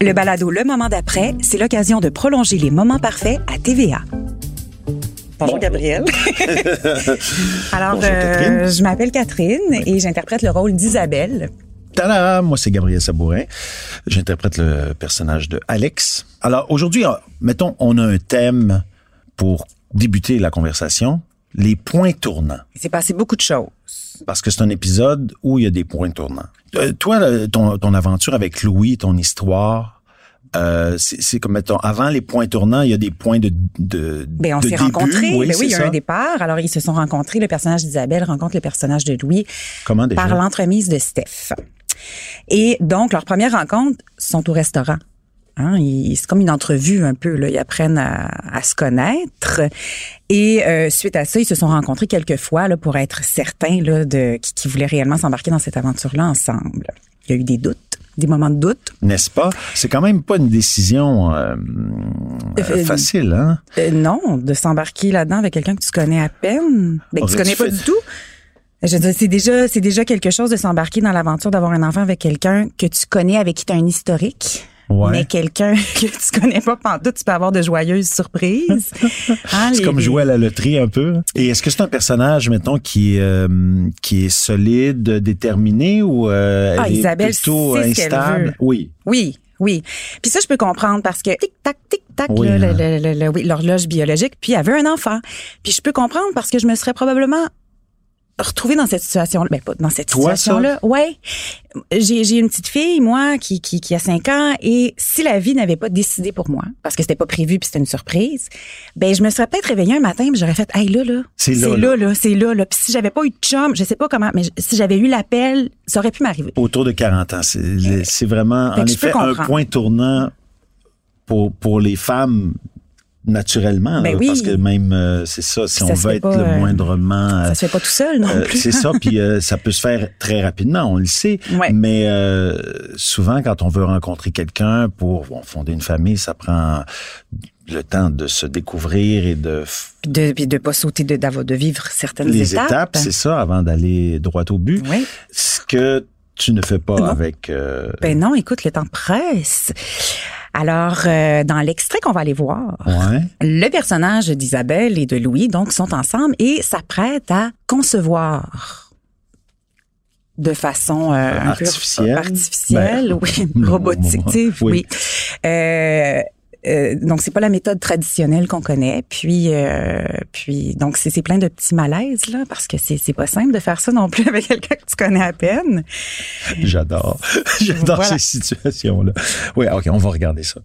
Le balado Le Moment d'après, c'est l'occasion de prolonger les moments parfaits à TVA. Bonjour Gabrielle. Alors, Bonjour, Catherine. euh, je m'appelle Catherine et j'interprète le rôle d'Isabelle. Tada! Moi, c'est Gabriel Sabourin. J'interprète le personnage de Alex. Alors, aujourd'hui, euh, mettons, on a un thème pour débuter la conversation. Les points tournants. Il s'est passé beaucoup de choses. Parce que c'est un épisode où il y a des points tournants. Euh, toi, ton, ton aventure avec Louis, ton histoire, euh, c'est comme, mettons, avant les points tournants, il y a des points de, de, Ben, on s'est rencontrés. Oui, Ben oui, il y a un ça. départ. Alors, ils se sont rencontrés. Le personnage d'Isabelle rencontre le personnage de Louis Comment par l'entremise de Steph. Et donc, leur première rencontre sont au restaurant. Hein, c'est comme une entrevue un peu. Là. Ils apprennent à, à se connaître. Et euh, suite à ça, ils se sont rencontrés quelques fois là, pour être certains là, de qui, qui voulaient réellement s'embarquer dans cette aventure-là ensemble. Il y a eu des doutes, des moments de doute. N'est-ce pas? C'est quand même pas une décision euh, euh, Euh, facile, hein? Euh, non, de s'embarquer là-dedans avec quelqu'un que tu connais à peine, ben, que tu connais pas fait- du tout. Je c'est déjà, c'est déjà quelque chose de s'embarquer dans l'aventure d'avoir un enfant avec quelqu'un que tu connais, avec qui tu as un historique. Ouais. Mais quelqu'un que tu connais pas pendant tu peux avoir de joyeuses surprises. Hein, C'est les- comme jouer à la loterie un peu. Et est-ce que c'est un personnage, mettons, qui est, euh, qui est solide, déterminé ou euh, Ah, elle est Isabelle plutôt instable? veut. Oui. Oui, oui. Puis ça, je peux comprendre parce que tic-tac, tic-tac, Oui, hein. le- le- le- le- oui, l'horloge biologique, puis elle avait un enfant. Puis je peux comprendre parce que je me serais probablement retrouvée dans cette situation ben pas dans cette Toi, situation là ouais. J'ai j'ai une petite fille moi qui qui qui a 5 ans et si la vie n'avait pas décidé pour moi parce que c'était pas prévu puis c'était une surprise ben je me serais peut-être réveillée un matin puis j'aurais fait hey là là. C'est là, c'est là là. c'est là là. Puis si j'avais pas eu de chum je sais pas comment mais si j'avais eu l'appel ça aurait pu m'arriver. Autour de 40 ans. C'est c'est vraiment, Fait en effet, un point tournant pour, pour les femmes naturellement. Ben là, oui. Parce que même, euh, c'est ça, si Ça on veut être pas, le euh, moindrement... euh, ça se fait pas tout seul non Euh, plus c'est ça, puis euh, ça peut se faire très rapidement, on le sait. Ouais. Mais euh, souvent, quand on veut rencontrer quelqu'un pour bon, fonder une famille, ça prend le temps de se découvrir et de de, puis de pas sauter de, d'avoir- de vivre certaines les étapes. étapes, c'est ça, avant d'aller droit au but. Oui. Ce que tu ne fais pas Non. avec. euh, Ben non, écoute, le temps presse. Alors, euh, dans l'extrait qu'on va aller voir, ouais. le personnage d'Isabelle et de Louis, donc, sont ensemble et s'apprêtent à concevoir de façon euh, un Artificielle. peu artificielle, Ben, oui, robotique, oui. Euh, euh, donc c'est pas la méthode traditionnelle qu'on connaît. Puis, euh, puis donc c'est plein de petits malaises là parce que c'est c'est pas simple de faire ça non plus avec quelqu'un que tu connais à peine. J'adore. J'adore Voilà. ces situations-là. Oui, OK, on va regarder ça.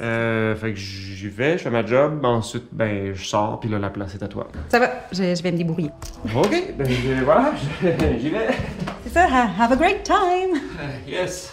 Euh, fait que j'y vais, je fais ma job, ensuite, ben, je sors, puis là, la place est à toi. Ça va, je, je vais me débrouiller. OK, ben, voilà, j'y vais. C'est ça, ha- have a great time. Yes.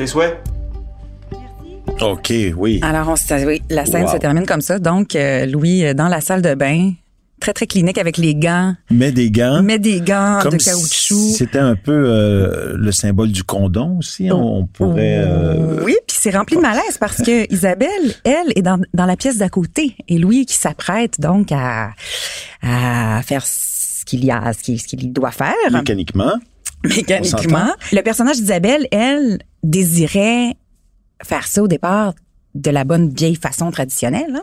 Tes souhaits? OK, oui. Alors, on se- oui, la scène Wow. se termine comme ça. Donc, euh, Louis, euh, dans la salle de bain, très, très clinique avec les gants, Mets des gants. met des gants Comme de si caoutchouc. C'était un peu euh, le symbole du condom aussi. On, on pourrait. euh, Oui, puis c'est rempli de malaise parce que Isabelle, elle, est dans, dans la pièce d'à côté et Louis qui s'apprête donc à, à faire ce qu'il y a, ce qu'il, ce qu'il doit faire mécaniquement. Mécaniquement. Le personnage d'Isabelle, elle, désirait faire ça au départ de la bonne vieille façon traditionnelle. hein.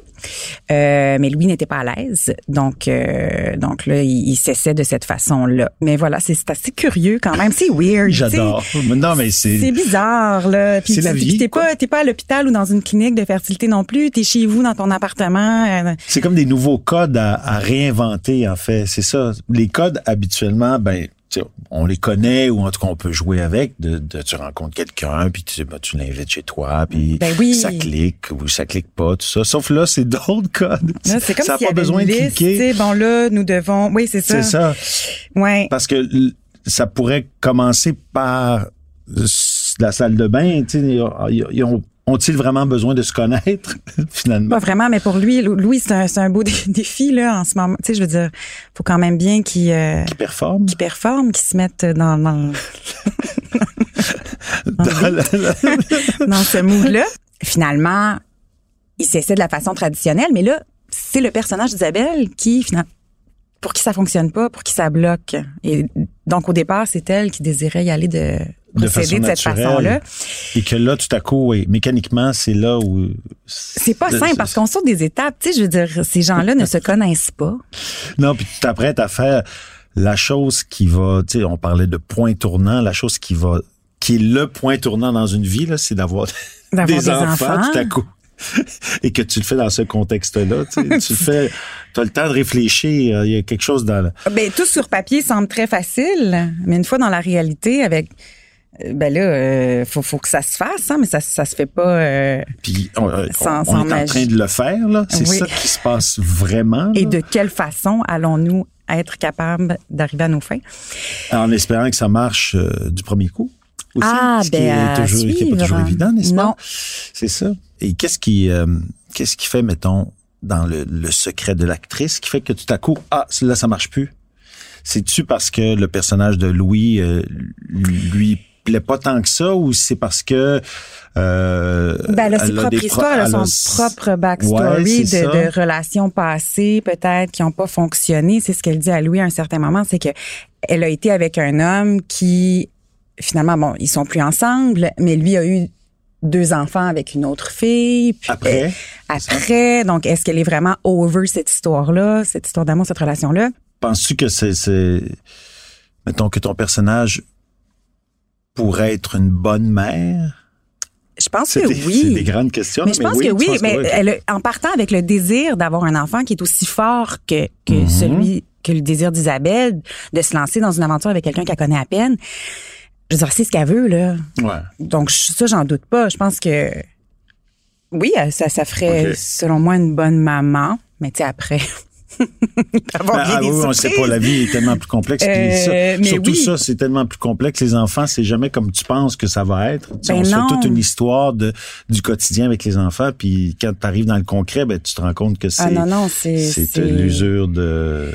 Euh, mais Louis n'était pas à l'aise. Donc, euh, donc là, il, il cessait de cette façon-là. Mais voilà, c'est, assez curieux quand même. C'est weird. J'adore. Non, mais C'est c'est. bizarre, là. Puis C'est la tu- vie, T'es pas, t'es pas à l'hôpital ou dans une clinique de fertilité non plus. T'es chez vous, dans ton appartement. euh, C'est comme des nouveaux codes à, à réinventer, en fait. C'est ça. Les codes, habituellement, ben, on les connaît ou en tout cas on peut jouer avec. De, de- tu rencontres quelqu'un, puis tu, ben, tu l'invites chez toi, puis Ben oui. ça clique ou ça clique pas, tout ça. Sauf là, c'est d'autres codes. C'est comme ça n'a pas besoin de liste, cliquer. Bon, là, nous devons... Oui, c'est ça. C'est ça. Ouais. Parce que ça pourrait commencer par la salle de bain, tu sais, ils ont- ont-ils vraiment besoin de se connaître, finalement? Pas vraiment, mais pour lui, Louis, c'est un, beau dé- défi là en ce moment. Tu sais, je veux dire, faut quand même bien qu'il euh, performe? qu'il performe, qu'il se mette dans dans, Dans la- dans ce mood-là. Finalement, il s'essaie de la façon traditionnelle, mais là, c'est le personnage d'Isabelle qui, finalement, pour qui ça fonctionne pas, pour qui ça bloque. Et donc, au départ, c'est elle qui désirait y aller de De procéder façon de, cette façon-là. Et que là, tout à coup, oui, mécaniquement, c'est là où... C'est pas simple parce qu'on saute des étapes. Tu sais, je veux dire, ces gens-là ne se connaissent pas. Non, puis tu t'apprêtes à faire la chose qui va, tu sais, on parlait de point tournant, la chose qui va, qui est le point tournant dans une vie, là, c'est d'avoir D'avoir des, des enfants, enfants. tout à coup. Et que tu le fais dans ce contexte-là, tu sais, tu le fais, tu as le temps de réfléchir, il y a quelque chose dans le... Ben, tout sur papier semble très facile, mais une fois dans la réalité, avec euh, ben là, euh, faut, faut que ça se fasse, hein, mais ça, ça se fait pas. euh, Puis on, on- Sans- on est en train de le faire, là. C'est Oui. ça qui se passe vraiment. et de quelle façon allons-nous être capables d'arriver à nos fins? En espérant que ça marche euh, du premier coup. Aussi, Ah, ce qui ben, est à toujours, qui est pas toujours évident, n'est-ce pas? Non. C'est ça. Et qu'est-ce qui, euh, qu'est-ce qui fait, mettons, dans le, le secret de l'actrice, qui fait que tout à coup, ah, là, ça marche plus? C'est-tu parce que le personnage de Louis euh, lui plaît pas tant que ça, ou c'est parce que euh, Ben, elle a ses propres histoires, elle a elle son propre backstory de, de relations passées, peut-être, qui n'ont pas fonctionné. C'est ce qu'elle dit à Louis à un certain moment, c'est que elle a été avec un homme qui, finalement, bon, ils sont plus ensemble, mais lui a eu deux enfants avec une autre fille. puis- Après, Après, donc, est-ce qu'elle est vraiment over cette histoire-là, cette histoire d'amour, cette relation-là? penses-tu que c'est, c'est, mettons que ton personnage pourrait être une bonne mère? Je pense que des, c'est oui. des grandes questions. Mais je pense que tu oui, mais elle en partant avec le désir d'avoir un enfant qui est aussi fort que, que Mhm. celui, que le désir d'Isabelle, de se lancer dans une aventure avec quelqu'un qu'elle connaît à peine. Je veux dire, c'est ce qu'elle veut, là. Ouais. Donc, je- ça, j'en doute pas. Je pense que, oui, euh, ça, ça ferait, selon moi, une bonne maman. Mais tu sais, après, avoir Ben, ah oui, on sait pas, la vie est tellement plus complexe. Euh, ça- mais surtout oui. ça, c'est tellement plus complexe. Les enfants, c'est jamais comme tu penses que ça va être. Ben on se fait non. toute une histoire de, du quotidien avec les enfants, puis quand tu arrives dans le concret, ben, tu te rends compte que c'est Ah non, non, c'est... c'est c'est- l'usure de,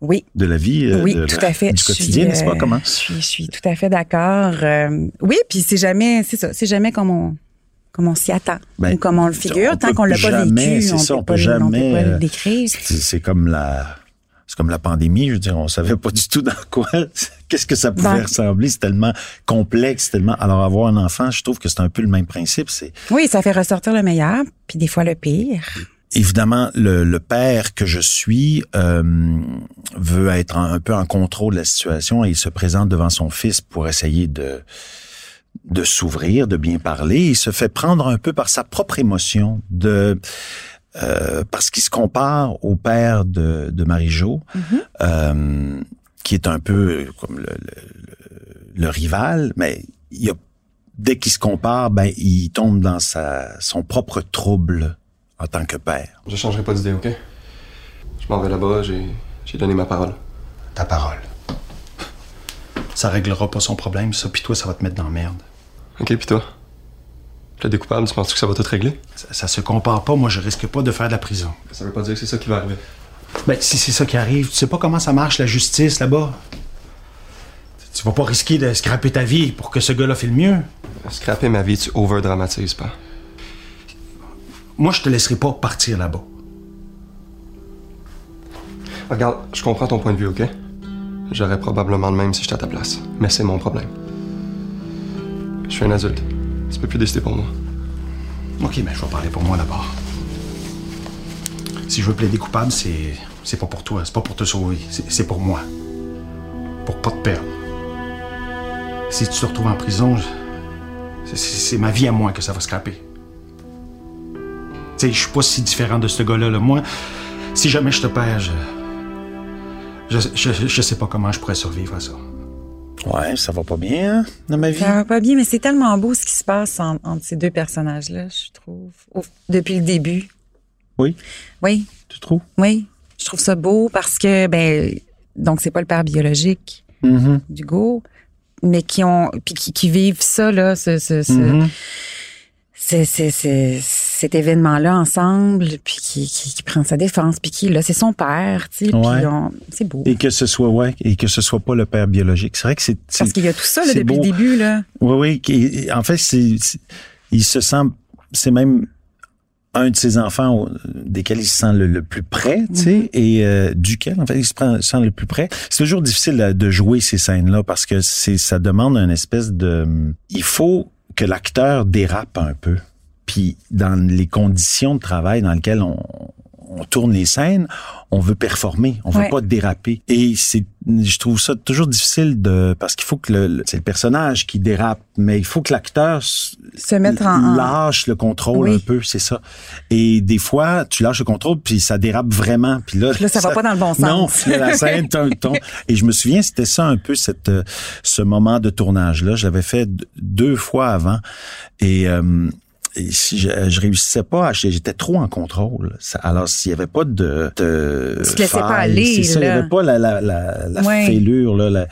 Oui, de la vie, euh, Oui, de tout la- à fait. du quotidien, n'est-ce pas? euh, Comment? Je suis, je suis tout à fait d'accord. Euh, oui, puis c'est jamais, c'est ça, c'est jamais comme on, comme on s'y attend Ben, ou comme on le figure. on Tant peut qu'on l'a pas jamais, vécu, c'est on ça, peut on pas, peut on peut jamais, pas le décrire. C'est c'est comme la c'est comme la pandémie, je veux dire, on savait pas du tout dans quoi, qu'est-ce que ça pouvait Ben. ressembler, c'est tellement complexe, tellement. Alors avoir un enfant, je trouve que c'est un peu le même principe. C'est Oui, ça fait ressortir le meilleur, puis des fois le pire. Évidemment le, le père que je suis euh, veut être un, un peu en contrôle de la situation et il se présente devant son fils pour essayer de de s'ouvrir, de bien parler. Il se fait prendre un peu par sa propre émotion de euh, parce qu'il se compare au père de, de Marie-Jo, euh, qui est un peu comme le, le- le rival, mais il y a, dès qu'il se compare, ben il tombe dans sa son propre trouble en tant que père. Je changerai pas d'idée, ok? Je m'en vais là-bas, j'ai, j'ai donné ma parole. Ta parole. Ça réglera pas son problème, ça, puis toi, ça va te mettre dans la merde. Ok, pis toi? Le découpable, tu penses que ça va tout régler? Ça, ça se compare pas, moi, je risque pas de faire de la prison. Ça veut pas dire que c'est ça qui va arriver. Ben, si c'est ça qui arrive, tu sais pas comment ça marche, la justice, là-bas. Tu vas pas risquer de scraper ta vie pour que ce gars-là fait le mieux. Scraper ma vie, tu over-dramatises pas. Moi, je te laisserai pas partir là-bas. Regarde, je comprends ton point de vue, ok? J'aurais probablement le même si j'étais à ta place. Mais c'est mon problème. Je suis un adulte. Tu peux plus décider pour moi. OK, mais je vais parler pour moi d'abord. Si je veux plaider coupable, c'est. C'est pas pour toi, c'est pas pour te sauver, c'est pour moi. Pour pas te perdre. Si tu te retrouves en prison, c'est ma vie à moi que ça va scraper. Tu sais, je suis pas si différent de ce gars-là. là. Moi, si jamais je te perds, je. Je, je, je sais pas comment je pourrais survivre à ça. Ouais, ça va pas bien hein, dans ma vie. Ça va pas bien, mais c'est tellement beau ce qui se passe en- entre ces deux personnages-là, je trouve, au- depuis le début. Oui, Oui, tu trouves? oui. Je trouve ça beau parce que, ben, donc c'est pas le père biologique Mhm. d'Hugo, mais qui ont puis qui, qui vivent ça là, ce, ce, ce- Mhm. C'est c'est c'est cet événement-là ensemble, puis qui, qui, qui prend sa défense, puis qui là c'est son père, tu sais, Ouais. c'est beau. Et que ce soit, ouais, et que ce soit pas le père biologique. C'est vrai que c'est. Parce qu'il y a tout ça là, depuis beau. le début là. Oui, oui. En fait, c'est, il se sent, c'est même un de ses enfants desquels il se sent le, le plus près, tu sais, et euh, duquel, en fait, il se prend- se sent le plus près. C'est toujours difficile euh, de jouer ces scènes-là parce que c'est, ça demande une espèce de, il faut que l'acteur dérape un peu. Puis dans les conditions de travail dans lesquelles on, on tourne les scènes, on veut performer, on veut Ouais. pas déraper. Et c'est, je trouve ça toujours difficile de, parce qu'il faut que le, le- c'est le personnage qui dérape, mais il faut que l'acteur Se mettre en, lâche le contrôle Oui. un peu, c'est ça. Et des fois, tu lâches le contrôle puis ça dérape vraiment, puis là, Puis là, ça va pas dans le bon Non, sens. puis là, la scène ton, ton- Et je me souviens, c'était ça un peu cette euh, ce moment de tournage là. Je l'avais fait deux fois avant et euh, et si je, je réussissais pas, à- j'étais trop en contrôle. Alors s'il y avait pas de, de Tu te laissais pas faille, aller, c'est ça, il y là. avait pas la la la, la Ouais. fêlure là. La,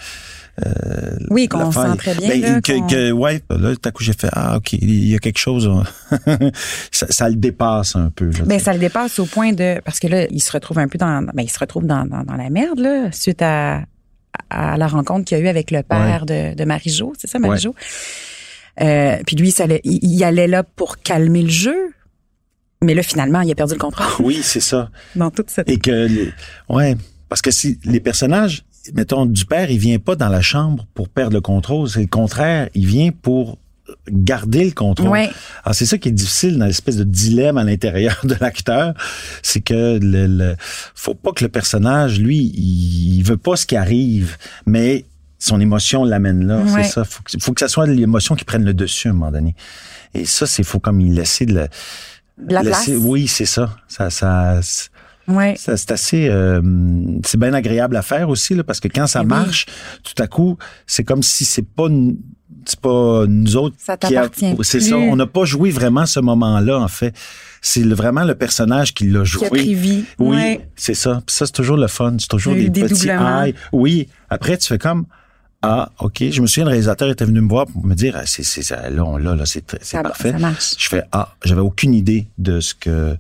Oui, la qu'on sent très bien Ben, là. que, que- ouais, là, tout à coup, j'ai fait, ah, OK, il y a quelque chose, hein. ça, ça le dépasse un peu. là, Ben ça le dépasse au point de parce que là il se retrouve un peu dans ben il se retrouve dans, dans, dans la merde là suite à à la rencontre qu'il y a eu avec le père de, de Marie-Jo, c'est ça Marie-Jo? Euh, puis lui ça allait- il, il allait là pour calmer le jeu. Mais là finalement, il a perdu le contrôle Oui, c'est ça. dans toute cette Et que, les- ouais, parce que si les personnages, mettons, du père, il vient pas dans la chambre pour perdre le contrôle, c'est le contraire, il vient pour garder le contrôle. Ouais. Alors c'est ça qui est difficile dans l'espèce de dilemme à l'intérieur de l'acteur, c'est que le, le faut pas que le personnage lui il, il veut pas ce qui arrive, mais son émotion l'amène là, Ouais. c'est ça. Faut que, faut que ça soit l'émotion qui prenne le dessus à un moment donné. Et ça c'est faut comme il laisser de la, de la place. laisser- oui c'est ça, ça ça Ouais. ça, c'est assez, euh, c'est bien agréable à faire aussi là, parce que quand ça Eh oui. marche, tout à coup, c'est comme si c'est pas, c'est pas nous autres Ça qui a- t'appartient C'est ça, on n'a pas joué vraiment ce moment-là en fait. C'est vraiment le personnage qui l'a Qui joué. a pris vie. Oui, Ouais. c'est ça. Puis ça, c'est toujours le fun. C'est toujours a des petits highs. Oui. Après, tu fais comme, ah, OK. Je me souviens, le réalisateur était venu me voir pour me dire, ah, c'est, c'est, ça, là, on l'a, là, c'est, très- c'est Ça- parfait. ça marche. Je fais, ah, j'avais aucune idée de ce que,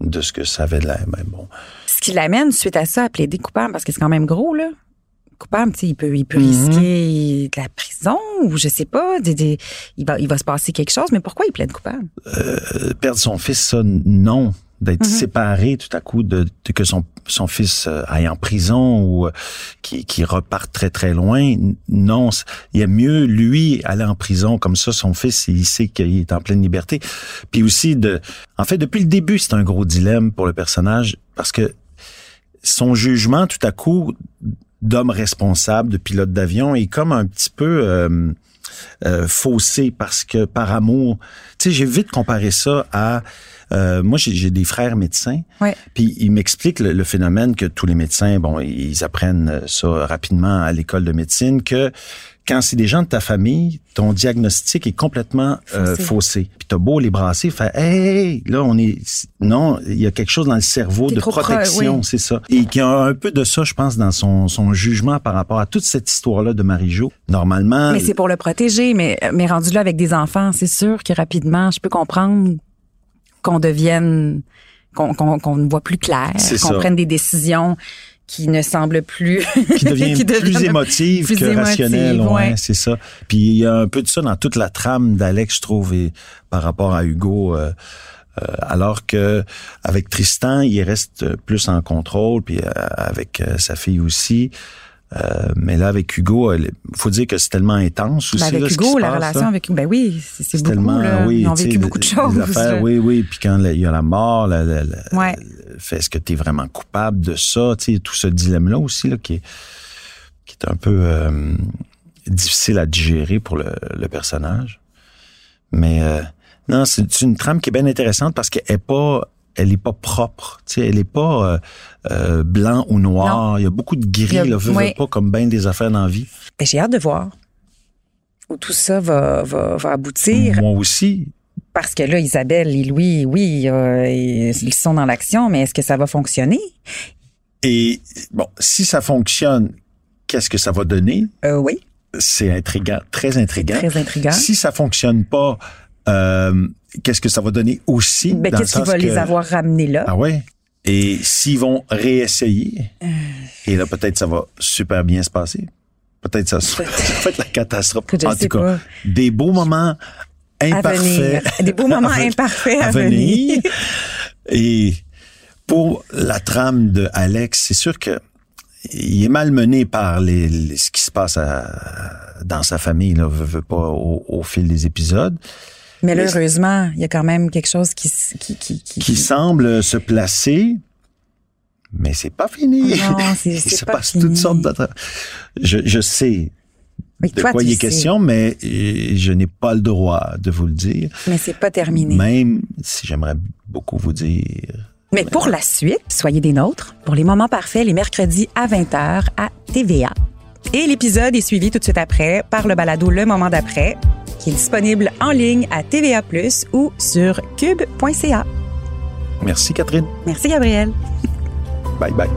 de ce que ça avait de l'air. Mais bon. Ce qui l'amène suite à ça à plaider coupable parce que c'est quand même gros là. Coupable, tu sais, il peut, il peut Mhm. risquer de la prison ou je sais pas, des- des- il va, il va se passer quelque chose. Mais pourquoi il plaide coupable? Euh, perdre son fils, ça, non. D'être Mhm. séparé tout à coup de, de que son, son fils euh, aille en prison ou euh, qui, qui reparte très très loin. Non, il y a mieux lui aller en prison comme ça. Son fils, il sait qu'il est en pleine liberté. Puis aussi de, en fait, depuis le début, c'est un gros dilemme pour le personnage parce que son jugement tout à coup d'homme responsable, de pilote d'avion, est comme un petit peu euh, euh, faussé parce que par amour, tu sais, j'ai vite comparé ça à euh, moi j'ai des frères médecins, Ouais. puis ils m'expliquent le, le phénomène que tous les médecins, bon, ils apprennent ça rapidement à l'école de médecine que quand c'est des gens de ta famille, ton diagnostic est complètement euh, Faussé. Puis t'as beau les brasser, fait hey, là on est non, il y a quelque chose dans le cerveau de protection, oui. c'est ça. Et qu'il y a un peu de ça, je pense, dans son, son jugement par rapport à toute cette histoire-là de Marie-Jo. Normalement, Mais c'est pour le protéger. Mais, mais rendu là avec des enfants, c'est sûr que rapidement, je peux comprendre qu'on devienne, qu'on qu'on qu'on voit plus clair, qu'on prenne des décisions qui ne semblent plus qui devient qui plus émotive plus que émotive, rationnelle, ouais, ouais. c'est ça. Puis il y a un peu de ça dans toute la trame d'Alex, je trouve, et par rapport à Hugo. euh, euh, alors que avec Tristan, il reste plus en contrôle, puis euh, avec sa fille aussi. Euh, mais là, avec Hugo, il faut dire que c'est tellement intense aussi. Ben, avec là, ce qui Hugo, la passe, relation là. avec Hugo, ben oui, c'est beaucoup. tellement, là. oui, Ils ont vécu beaucoup de choses. affaires, oui, oui. Puis quand il y a la mort, la, la- la- Ouais. est-ce que tu es vraiment coupable de ça, tu sais, tout ce dilemme-là aussi, là, qui est, qui est un peu euh, difficile à digérer pour le, le personnage. Mais euh, non, c'est c'est une trame qui est bien intéressante parce qu'elle est pas elle est pas propre, tu sais, elle est pas euh, euh, blanc ou noir. Il y a beaucoup de gris, Il y a- là, ouais. pas comme bien des affaires dans la vie. Ben, J'ai hâte de voir où tout ça va, va, va aboutir. Moi aussi, Parce que là, Isabelle et Louis, oui, euh, ils sont dans l'action, mais est-ce que ça va fonctionner? Et bon, si ça fonctionne, qu'est-ce que ça va donner? Euh, oui. C'est intriguant, très intriguant. Très intriguant. Si ça fonctionne pas, euh, qu'est-ce que ça va donner aussi? Ben, dans le qu'est-ce qui va les que- avoir ramenés là? Ah ouais? Et s'ils vont réessayer, Euh. et là, peut-être ça va super bien se passer. Peut-être ça, ça va être la catastrophe. Écoute, en tout cas, pas. des beaux moments à imparfaits. venir. Des beaux moments imparfaits à, à venir. Et pour la trame de Alex, c'est sûr que il est malmené par les, les- ce qui se passe à- dans sa famille, là, veut, veut pas au, au fil des épisodes, Mais heureusement, il y a quand même quelque chose qui qui qui qui, qui semble se placer, mais c'est pas fini. Non, c'est- Il se pas passe fini. toutes sortes d'autres. Je, je sais Mais de toi, quoi il est sais. question, mais euh, je n'ai pas le droit de vous le dire. Mais c'est pas terminé. Même si j'aimerais beaucoup vous dire. Mais pour la suite, soyez des nôtres pour les moments parfaits les mercredis à 20h à TVA. Et l'épisode est suivi tout de suite après par le balado Le moment d'après, qui est disponible en ligne à TVA+ ou sur cube.ca. Merci Catherine. Merci Gabriel. Bye bye.